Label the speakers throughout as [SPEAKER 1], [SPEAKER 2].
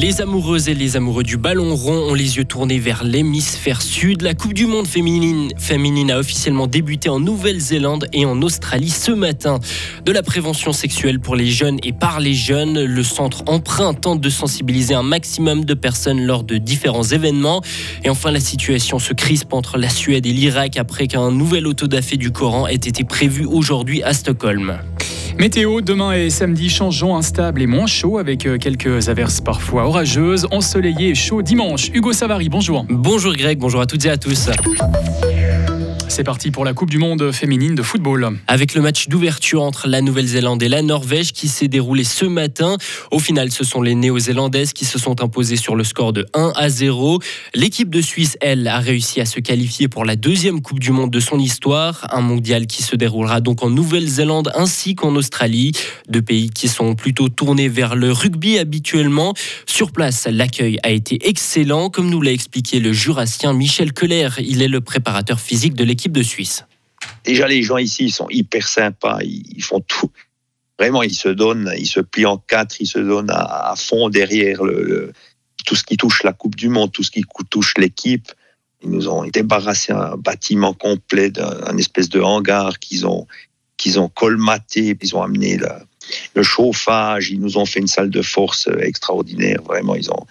[SPEAKER 1] Les amoureuses et les amoureux du ballon rond ont les yeux tournés vers l'hémisphère sud. La Coupe du Monde féminine, a officiellement débuté en Nouvelle-Zélande et en Australie ce matin. De la prévention sexuelle pour les jeunes et par les jeunes, le centre Emprunt tente de sensibiliser un maximum de personnes lors de différents événements. Et enfin, la situation se crispe entre la Suède et l'Irak après qu'un nouvel autodafé du Coran ait été prévu aujourd'hui à Stockholm.
[SPEAKER 2] Météo, demain et samedi, changeant instable et moins chaud avec euh, quelques averses parfois orageuses, ensoleillé et chaud dimanche. Hugo Savary, bonjour.
[SPEAKER 1] Bonjour Greg, bonjour à toutes et à tous.
[SPEAKER 2] C'est parti pour la Coupe du Monde féminine de football.
[SPEAKER 1] Avec le match d'ouverture entre la Nouvelle-Zélande et la Norvège qui s'est déroulé ce matin. Au final, ce sont les Néo-Zélandaises qui se sont imposées sur le score de 1 à 0. L'équipe de Suisse, elle, a réussi à se qualifier pour la deuxième Coupe du Monde de son histoire. Un mondial qui se déroulera donc en Nouvelle-Zélande ainsi qu'en Australie. Deux pays qui sont plutôt tournés vers le rugby habituellement. Sur place, l'accueil a été excellent, comme nous l'a expliqué le jurassien Michel Keller. Il est le préparateur physique de l'équipe de Suisse
[SPEAKER 3] Déjà, les gens ici, ils sont hyper sympas, ils, font tout. Vraiment, ils se donnent, ils se plient en quatre, ils se donnent à, fond derrière tout ce qui touche la Coupe du Monde, tout ce qui touche l'équipe. Ils nous ont débarrassé un bâtiment complet d'un espèce de hangar qu'ils ont, qu'ils ont colmaté, ils ont amené le chauffage, ils nous ont fait une salle de force extraordinaire. Vraiment, ils ont,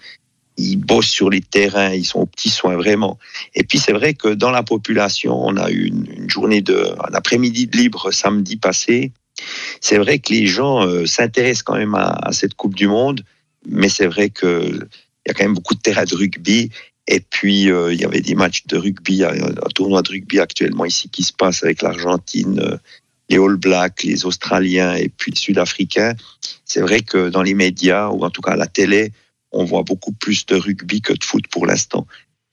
[SPEAKER 3] ils bossent sur les terrains, ils sont aux petits soins vraiment. Et puis c'est vrai que dans la population, on a eu une, journée de, un après-midi de libre samedi passé. C'est vrai que les gens euh, s'intéressent quand même à, cette Coupe du Monde, mais c'est vrai qu'il y a quand même beaucoup de terrains de rugby. Et puis euh, il y avait des matchs de rugby, un, tournoi de rugby actuellement ici qui se passe avec l'Argentine. Euh, les All Blacks, les Australiens et puis les Sud-Africains. C'est vrai que dans les médias, ou en tout cas à la télé, on voit beaucoup plus de rugby que de foot pour l'instant.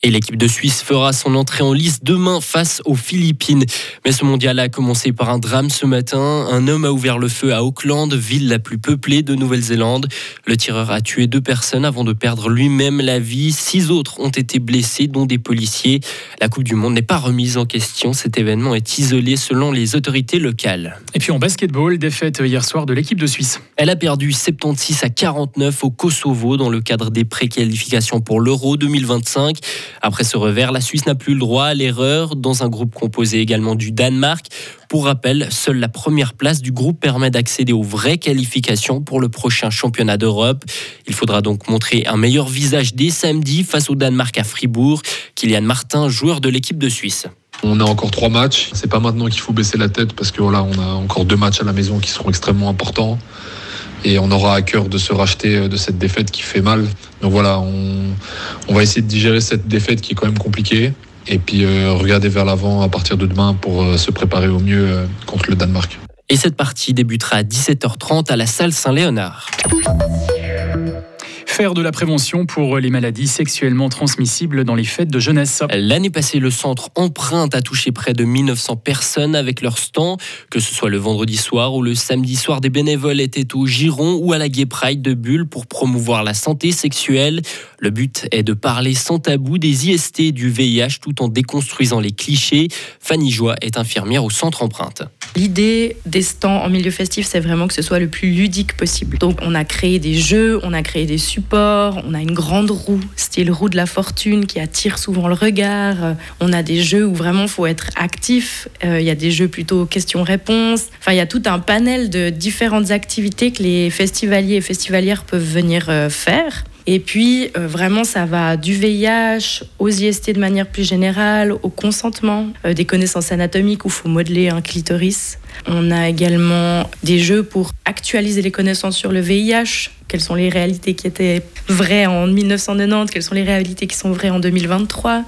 [SPEAKER 1] Et l'équipe de Suisse fera son entrée en lice demain face aux Philippines. Mais ce mondial a commencé par un drame ce matin. Un homme a ouvert le feu à Auckland, ville la plus peuplée de Nouvelle-Zélande. Le tireur a tué deux personnes avant de perdre lui-même la vie. Six autres ont été blessés, dont des policiers. La Coupe du Monde n'est pas remise en question. Cet événement est isolé selon les autorités locales.
[SPEAKER 2] Et puis en basketball, défaite hier soir de l'équipe de Suisse.
[SPEAKER 1] Elle a perdu 76 à 49 au Kosovo dans le cadre des préqualifications pour l'Euro 2025. Après ce revers, la Suisse n'a plus le droit à l'erreur dans un groupe composé également du Danemark. Pour rappel, seule la première place du groupe permet d'accéder aux vraies qualifications pour le prochain championnat d'Europe. Il faudra donc montrer un meilleur visage dès samedi face au Danemark à Fribourg. Kylian Martin, joueur de l'équipe de Suisse.
[SPEAKER 4] On a encore trois matchs. C'est pas maintenant qu'il faut baisser la tête parce que voilà, on a encore deux matchs à la maison qui seront extrêmement importants et on aura à cœur de se racheter euh, de cette défaite qui fait mal. Donc voilà, on, va essayer de digérer cette défaite qui est quand même compliquée et puis euh, regarder vers l'avant à partir de demain pour euh, se préparer au mieux contre le Danemark.
[SPEAKER 1] Et cette partie débutera à 17h30 à la salle Saint-Léonard
[SPEAKER 2] faire de la prévention pour les maladies sexuellement transmissibles dans les fêtes de jeunesse.
[SPEAKER 1] L'année passée, le centre Empreinte a touché près de 1900 personnes avec leur stand. Que ce soit le vendredi soir ou le samedi soir, des bénévoles étaient au Giron ou à la Gay Pride de Bulle pour promouvoir la santé sexuelle. Le but est de parler sans tabou des IST et du VIH tout en déconstruisant les clichés. Fanny Joie est infirmière au centre Empreinte.
[SPEAKER 5] L'idée des stands en milieu festif, c'est vraiment que ce soit le plus ludique possible. Donc on a créé des jeux, on a créé des supports, on a une grande roue, style roue de la fortune qui attire souvent le regard. On a des jeux où vraiment faut être actif. Euh, il y a des jeux plutôt questions-réponses. Enfin, il y a tout un panel de différentes activités que les festivaliers et festivalières peuvent venir euh, faire. Et puis, euh, vraiment, ça va du VIH aux IST de manière plus générale, au consentement, euh, des connaissances anatomiques où il faut modeler un clitoris. On a également des jeux pour actualiser les connaissances sur le VIH, quelles sont les réalités qui étaient vraies en 1990, quelles sont les réalités qui sont vraies en 2023.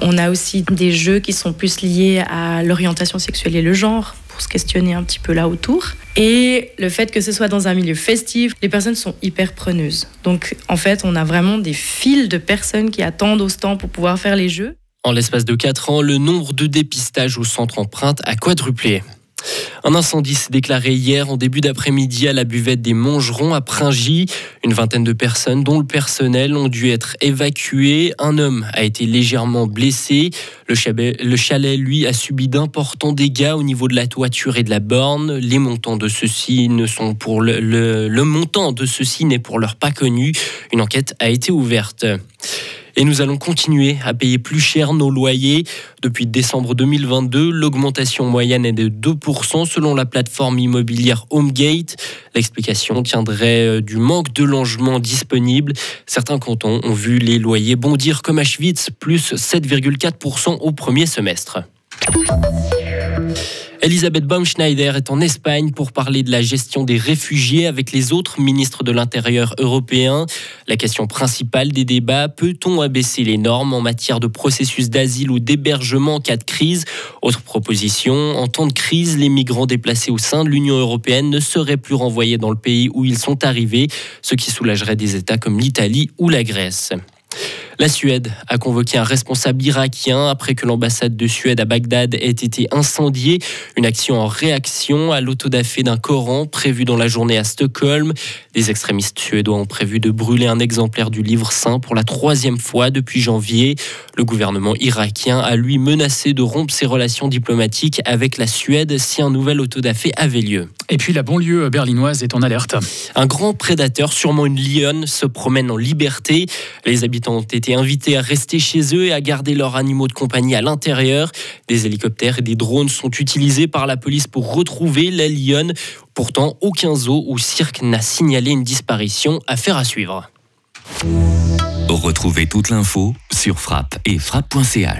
[SPEAKER 5] On a aussi des jeux qui sont plus liés à l'orientation sexuelle et le genre, pour se questionner un petit peu là autour. Et le fait que ce soit dans un milieu festif, les personnes sont hyper preneuses. Donc en fait, on a vraiment des files de personnes qui attendent au stand pour pouvoir faire les jeux.
[SPEAKER 1] En l'espace de 4 ans, le nombre de dépistages au centre empreinte a quadruplé. Un incendie s'est déclaré hier en début d'après-midi à la buvette des Mongerons à Pringy. Une vingtaine de personnes, dont le personnel, ont dû être évacuées. Un homme a été légèrement blessé. Le chalet, le chalet lui, a subi d'importants dégâts au niveau de la toiture et de la borne. Les montants de ceux-ci ne sont pour le montant de ceux-ci n'est pour l'heure pas connu. Une enquête a été ouverte. Et nous allons continuer à payer plus cher nos loyers. Depuis décembre 2022, l'augmentation moyenne est de 2% selon la plateforme immobilière Homegate. L'explication tiendrait euh, du manque de logements disponibles. Certains cantons ont vu les loyers bondir comme à plus 7,4% au premier semestre. Elisabeth Baumschneider est en Espagne pour parler de la gestion des réfugiés avec les autres ministres de l'Intérieur européens. La question principale des débats, peut-on abaisser les normes en matière de processus d'asile ou d'hébergement en cas de crise? Autre proposition, en temps de crise, les migrants déplacés au sein de l'Union européenne ne seraient plus renvoyés dans le pays où ils sont arrivés, ce qui soulagerait des États comme l'Italie ou la Grèce. La Suède a convoqué un responsable irakien après que l'ambassade de Suède à Bagdad ait été incendiée. Une action en réaction à l'autodafé d'un Coran prévu dans la journée à Stockholm. Des extrémistes suédois ont prévu de brûler un exemplaire du livre saint pour la troisième fois depuis janvier. Le gouvernement irakien a lui menacé de rompre ses relations diplomatiques avec la Suède si un nouvel autodafé avait lieu.
[SPEAKER 2] Et puis la banlieue berlinoise est en alerte.
[SPEAKER 1] Un grand prédateur, sûrement une lionne, se promène en liberté. Les habitants ont été invités à rester chez eux et à garder leurs animaux de compagnie à l'intérieur. Des hélicoptères et des drones sont utilisés par la police pour retrouver la lionne. Pourtant, aucun zoo ou cirque n'a signalé une disparition. Affaire à suivre.
[SPEAKER 6] Retrouvez toute l'info sur frappe et frappe.ch.